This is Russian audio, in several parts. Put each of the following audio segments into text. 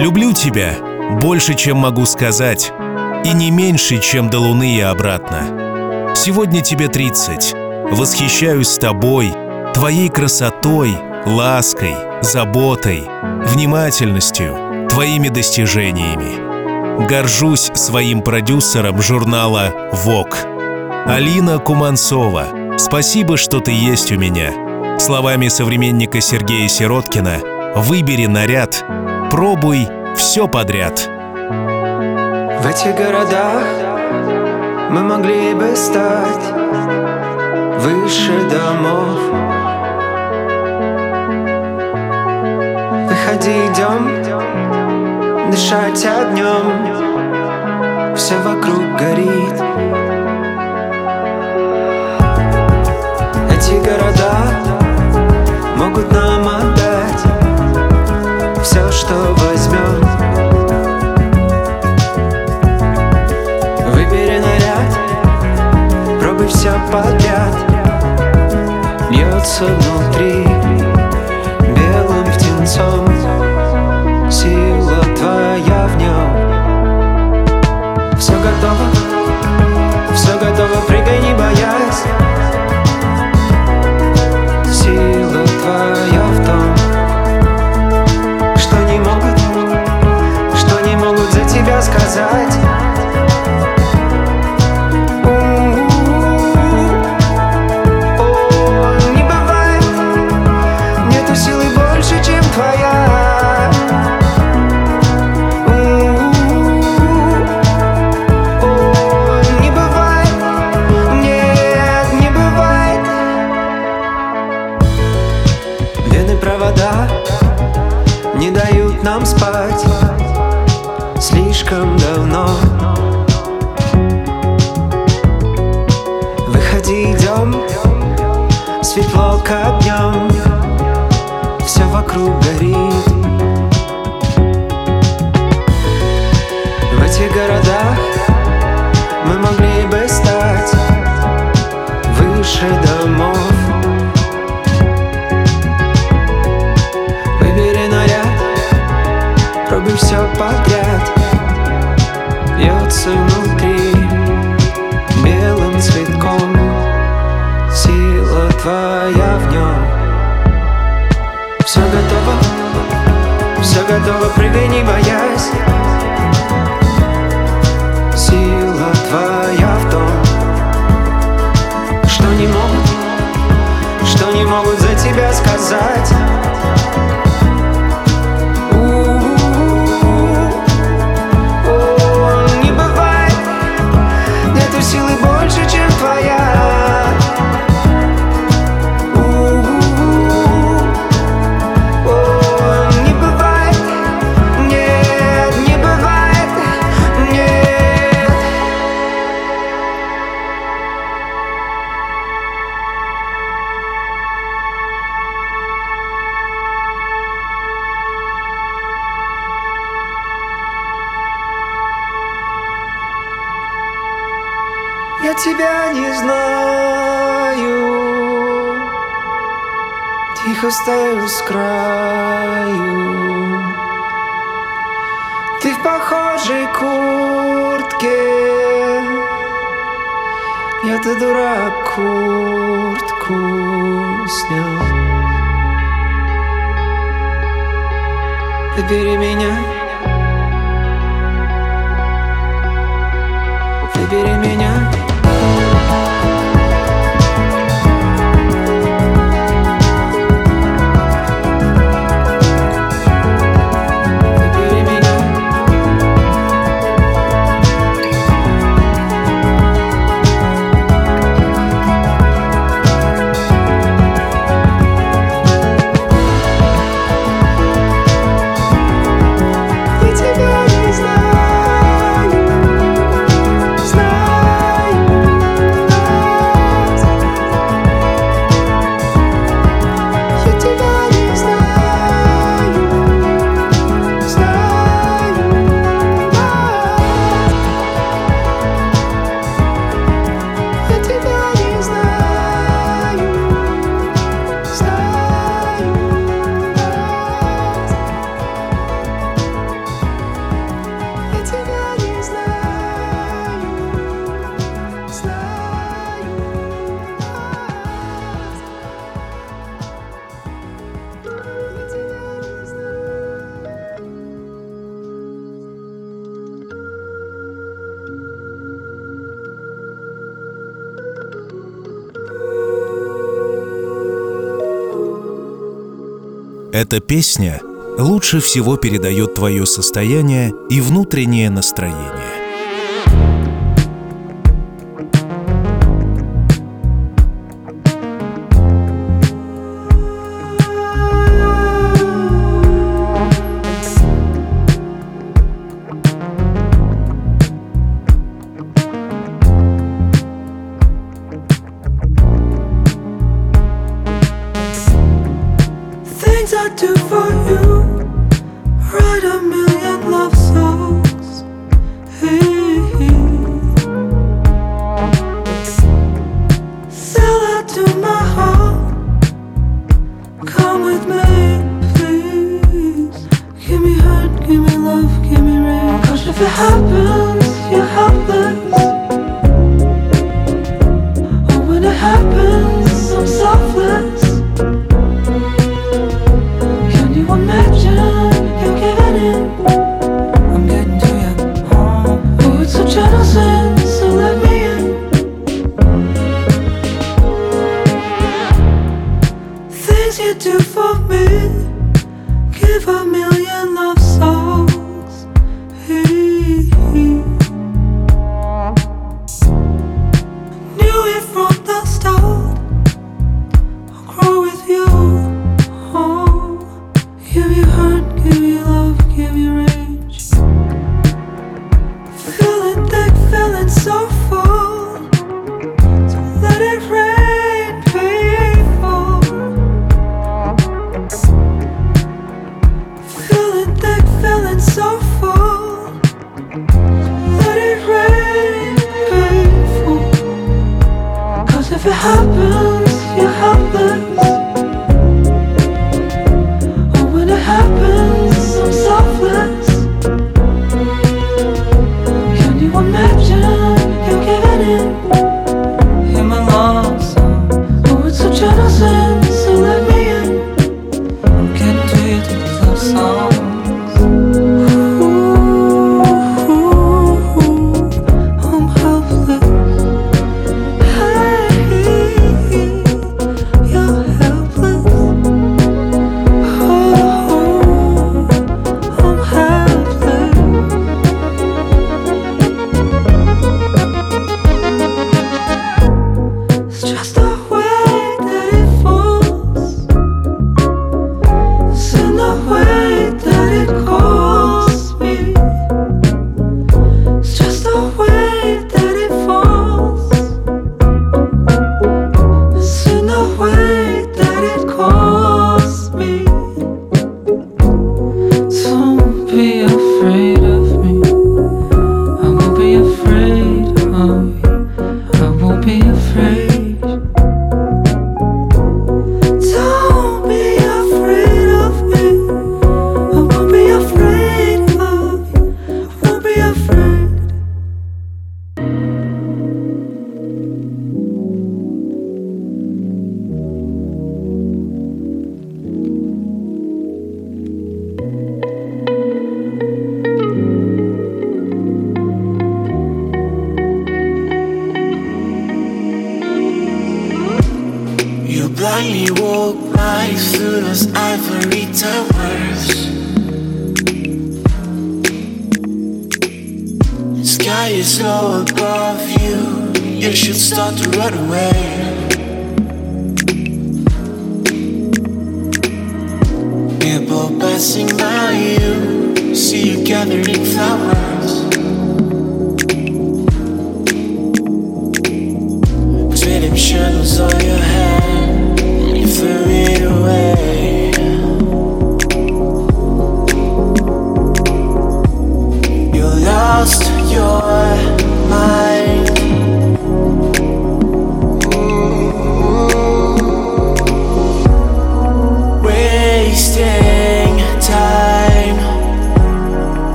Люблю тебя больше, чем могу сказать, и не меньше, чем до луны и обратно. Сегодня тебе 30. Восхищаюсь тобой, твоей красотой, лаской, заботой, внимательностью, твоими достижениями. Горжусь своим продюсером журнала «Вок». Алина Куманцова, спасибо, что ты есть у меня. Словами современника Сергея Сироткина «Выбери наряд, пробуй все подряд». В этих городах мы могли бы стать выше домов. Выходи, идем, дышать огнем Все вокруг горит. Эти города могут нам Все, что возьмем Выбери наряд, пробуй все подряд. Льется внутри белым птенцом. Сила твоя в нем Все готово, все готово, прыгай не боясь Я-то дурак куртку снял. Выбери меня. Выбери меня Эта песня лучше всего передает твое состояние и внутреннее настроение.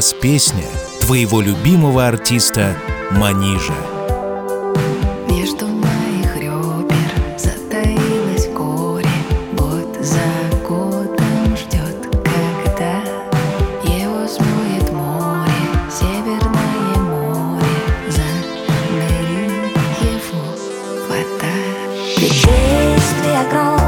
сейчас песня твоего любимого артиста Манижа. Если огромный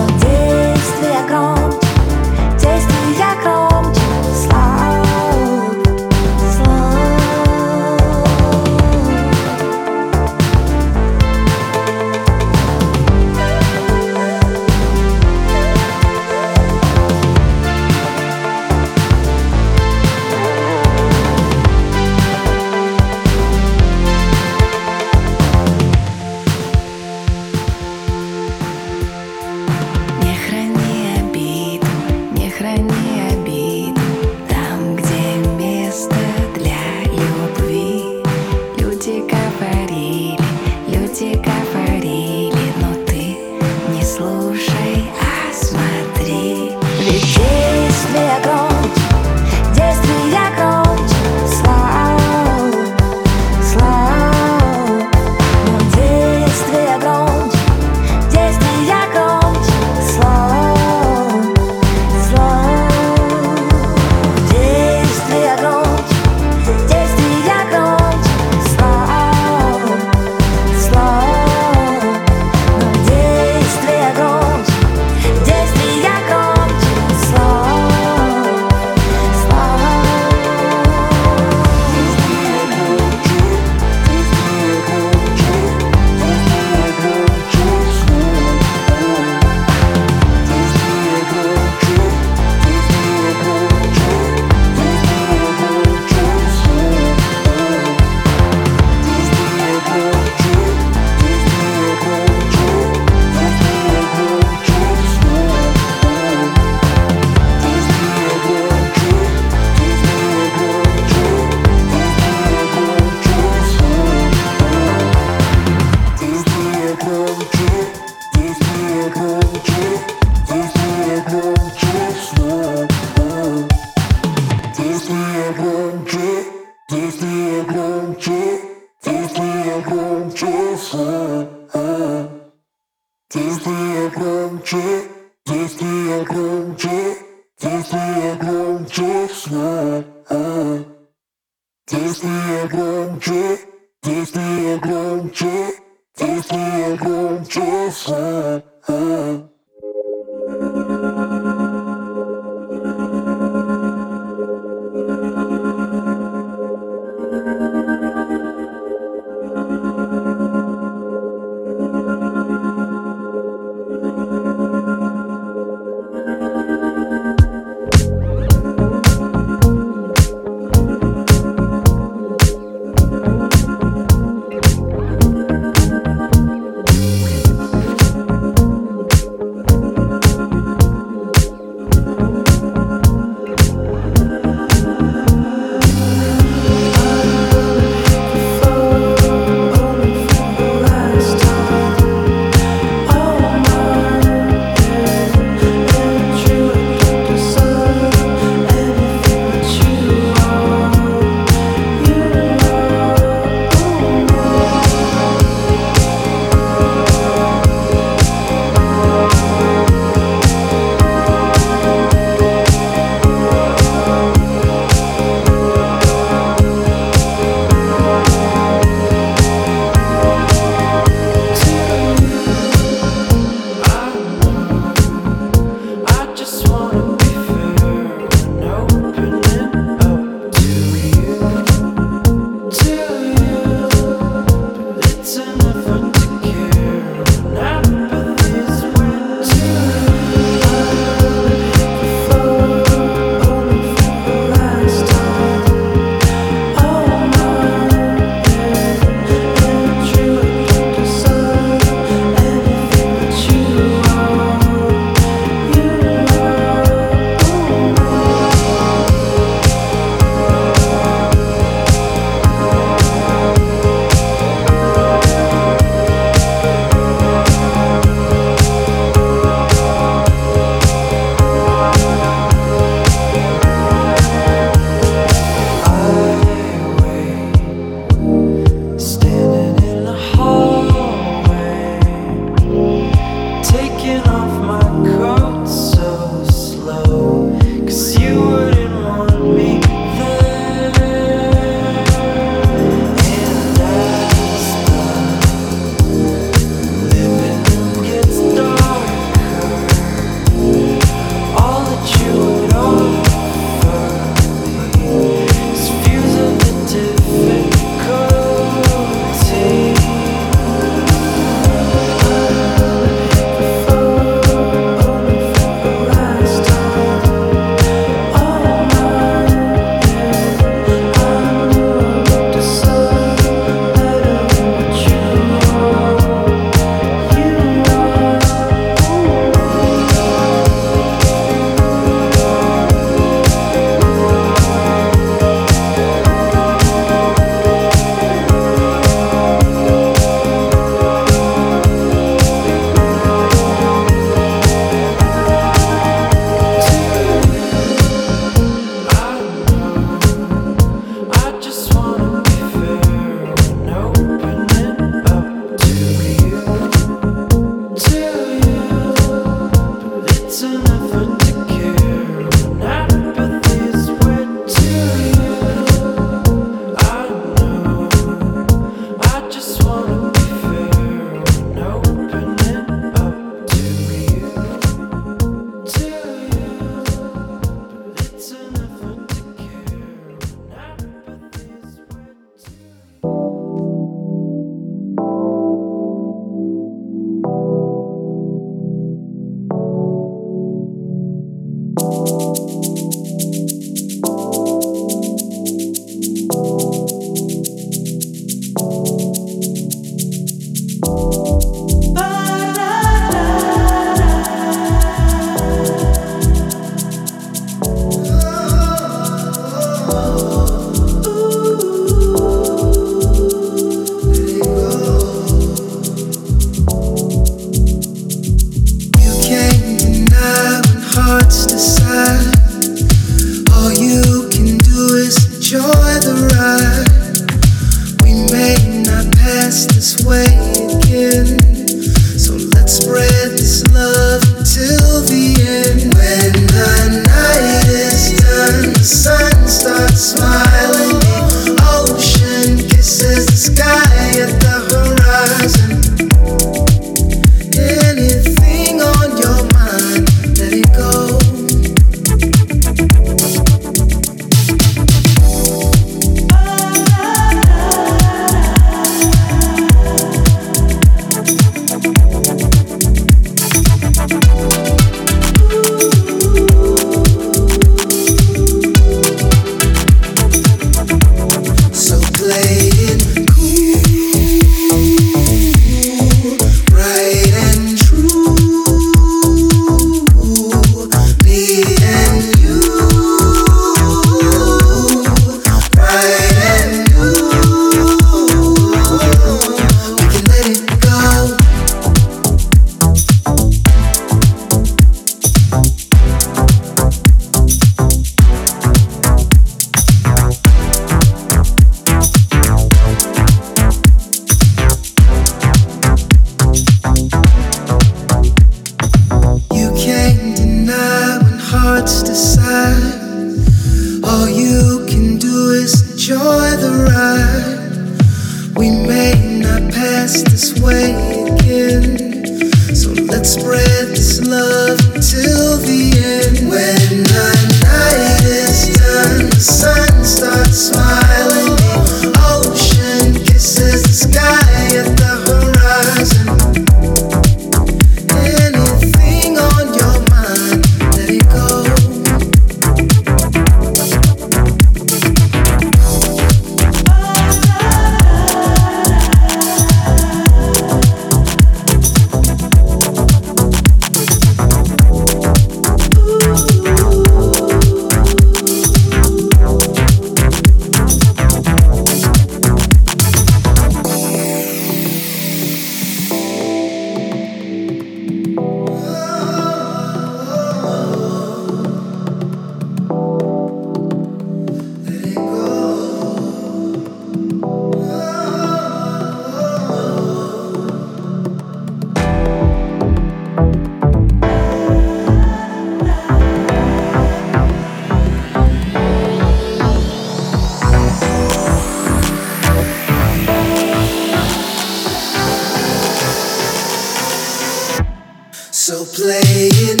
So play it.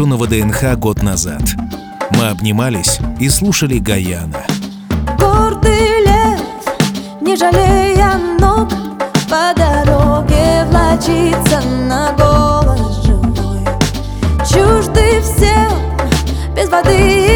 лишенного ДНХ год назад. Мы обнимались и слушали Гаяна. Гордый лев, не жалея ног, по дороге влачится на голос живой. Чужды всем, без воды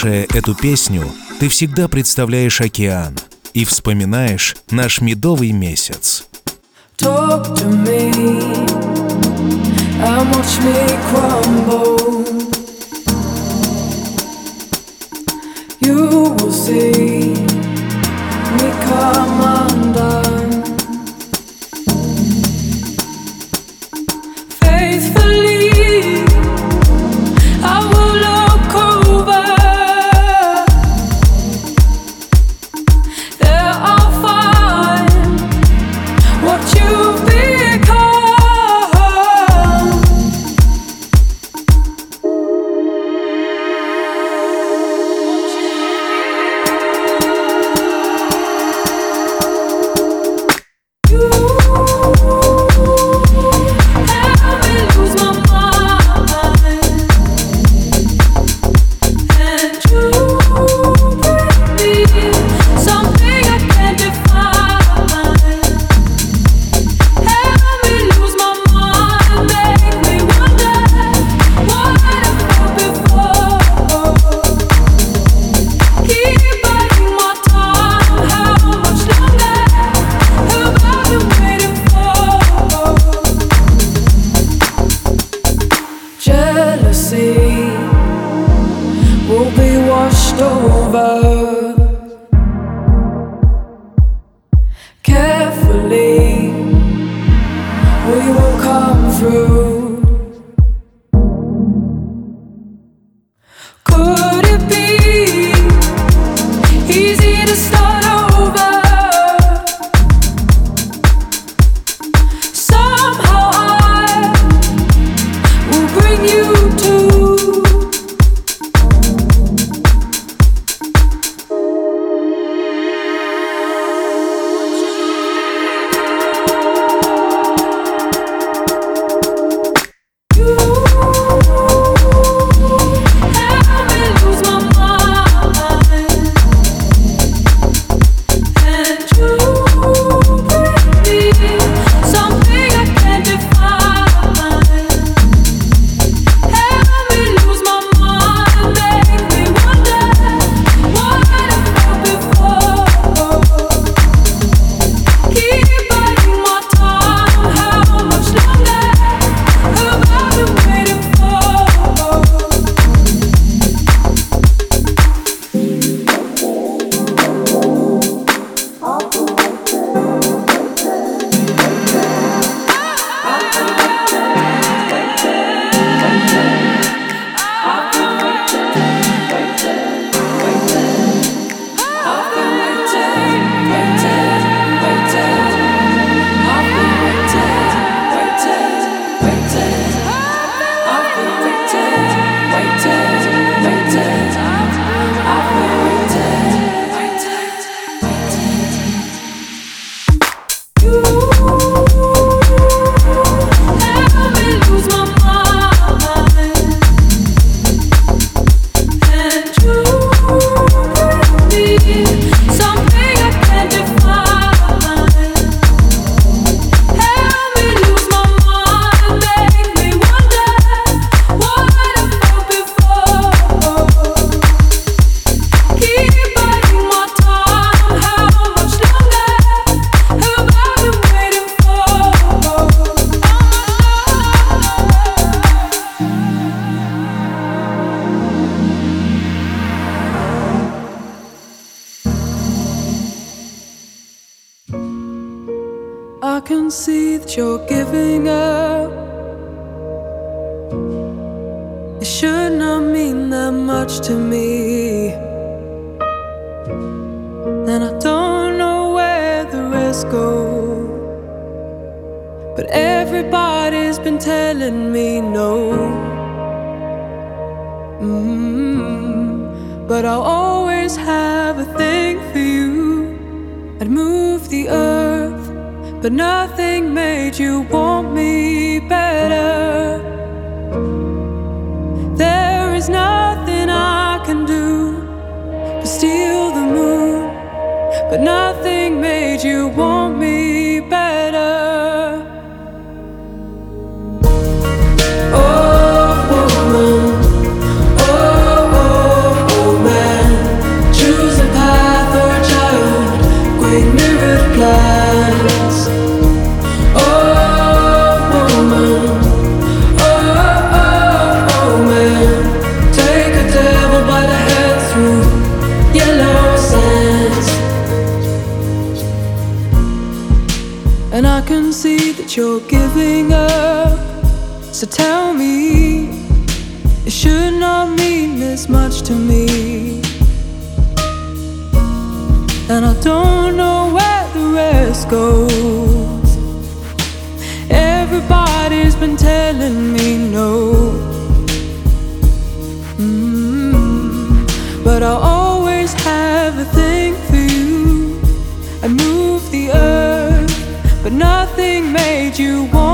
Слушая эту песню, ты всегда представляешь океан и вспоминаешь наш медовый месяц. Talk to me and watch me crumble. You will see. you're giving up. So tell me, it should not mean this much to me. And I don't know where the rest goes. Everybody's been telling me no. you want.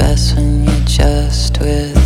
best when you're just with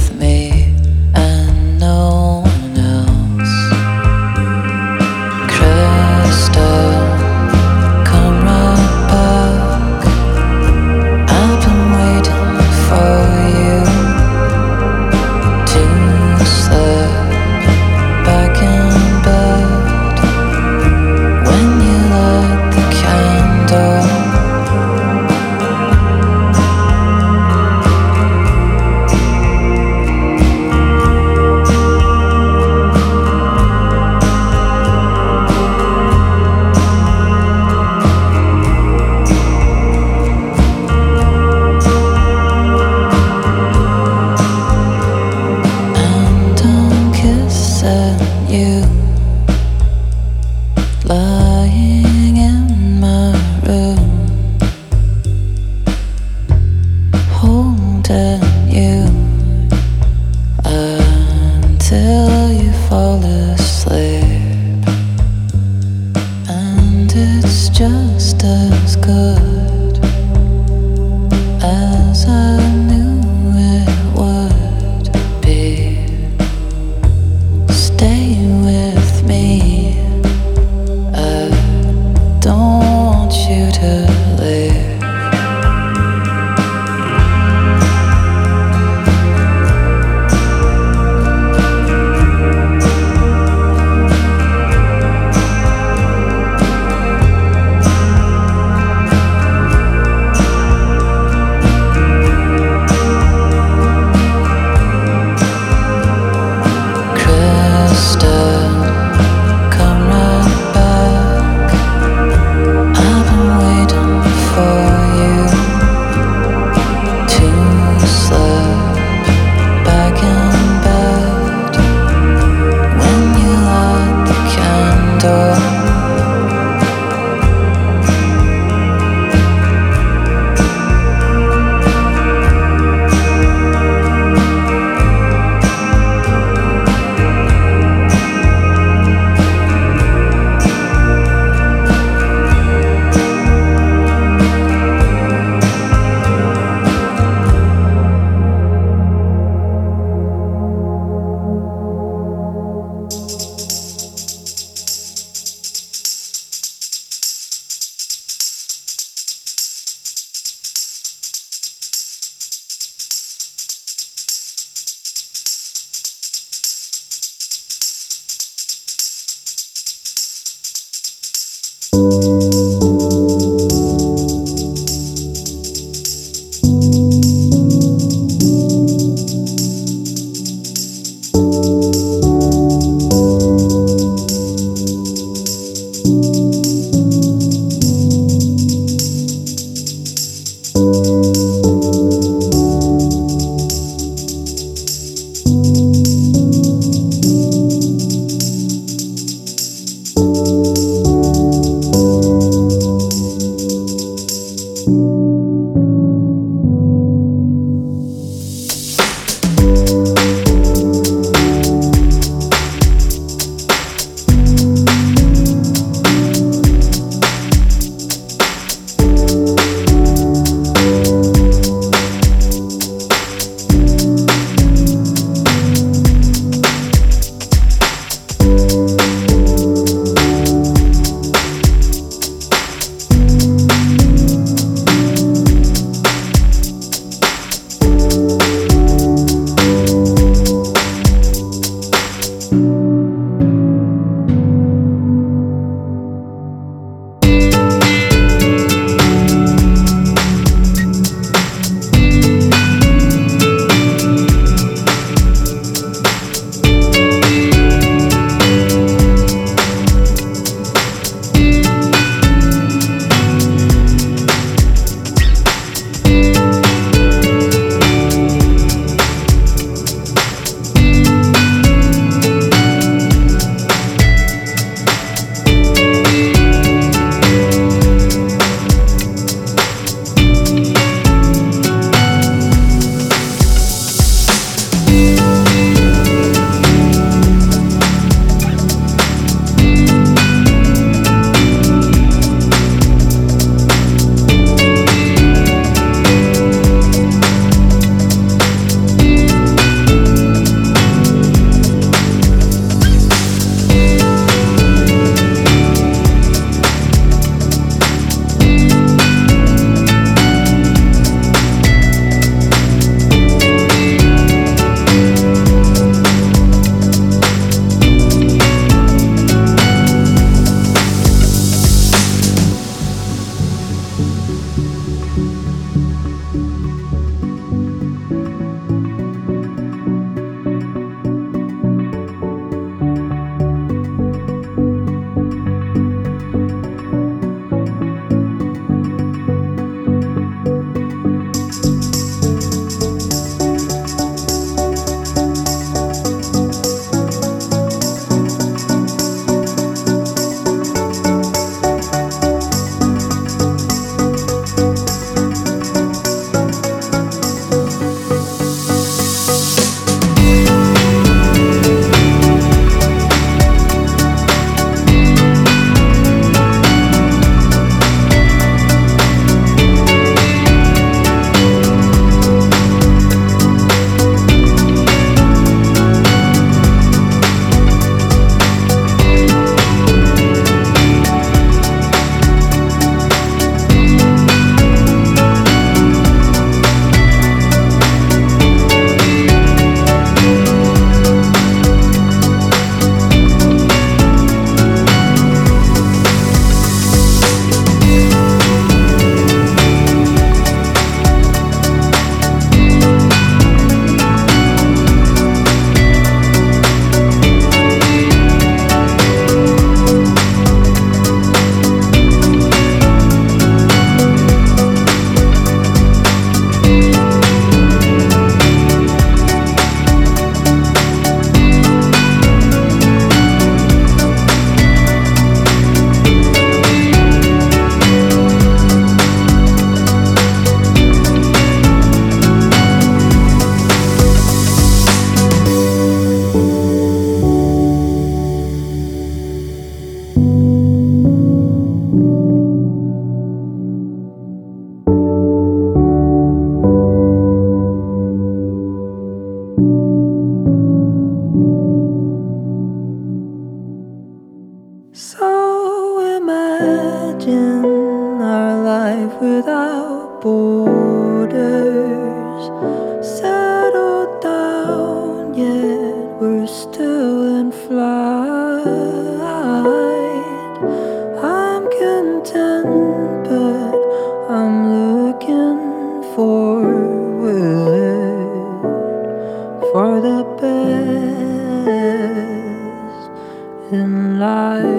in life.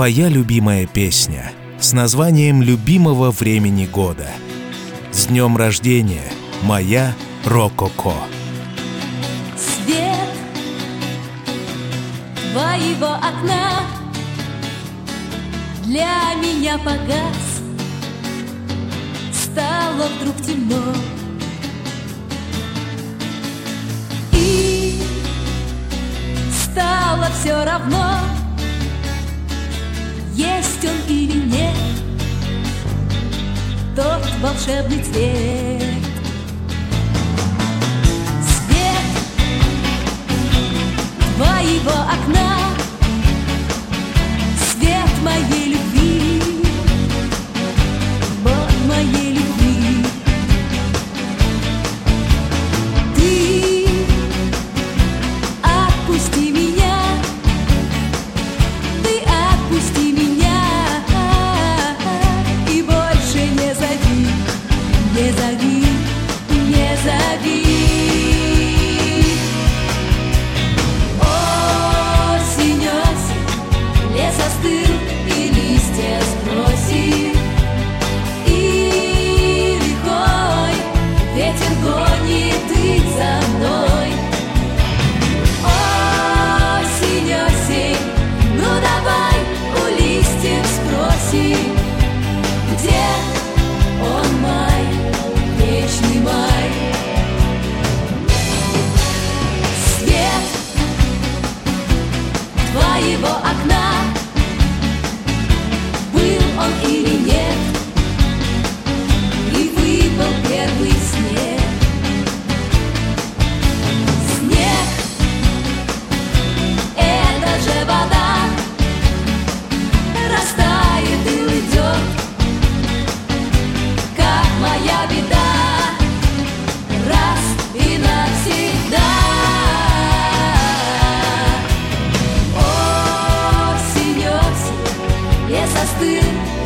твоя любимая песня с названием любимого времени года. С днем рождения, моя Рококо. Свет твоего окна для меня погас, стало вдруг темно. И стало все равно есть он или нет, тот волшебный цвет. Свет твоего окна, свет моей любви.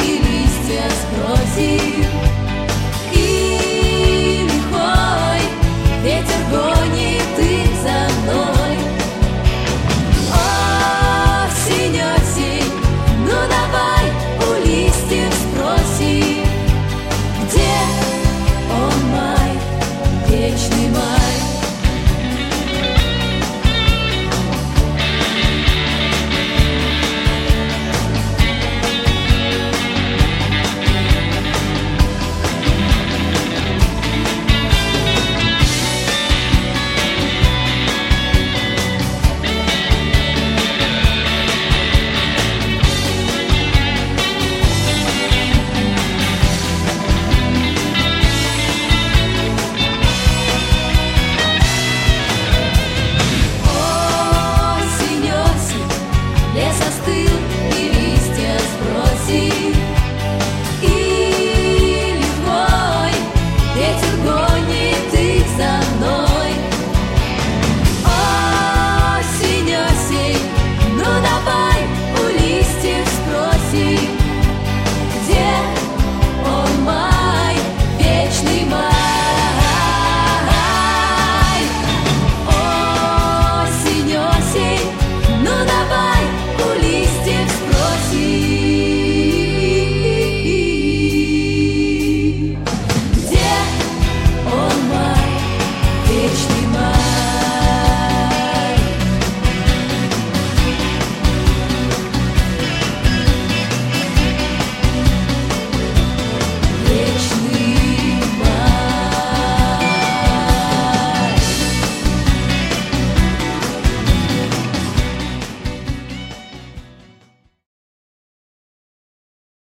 и листья сбросив.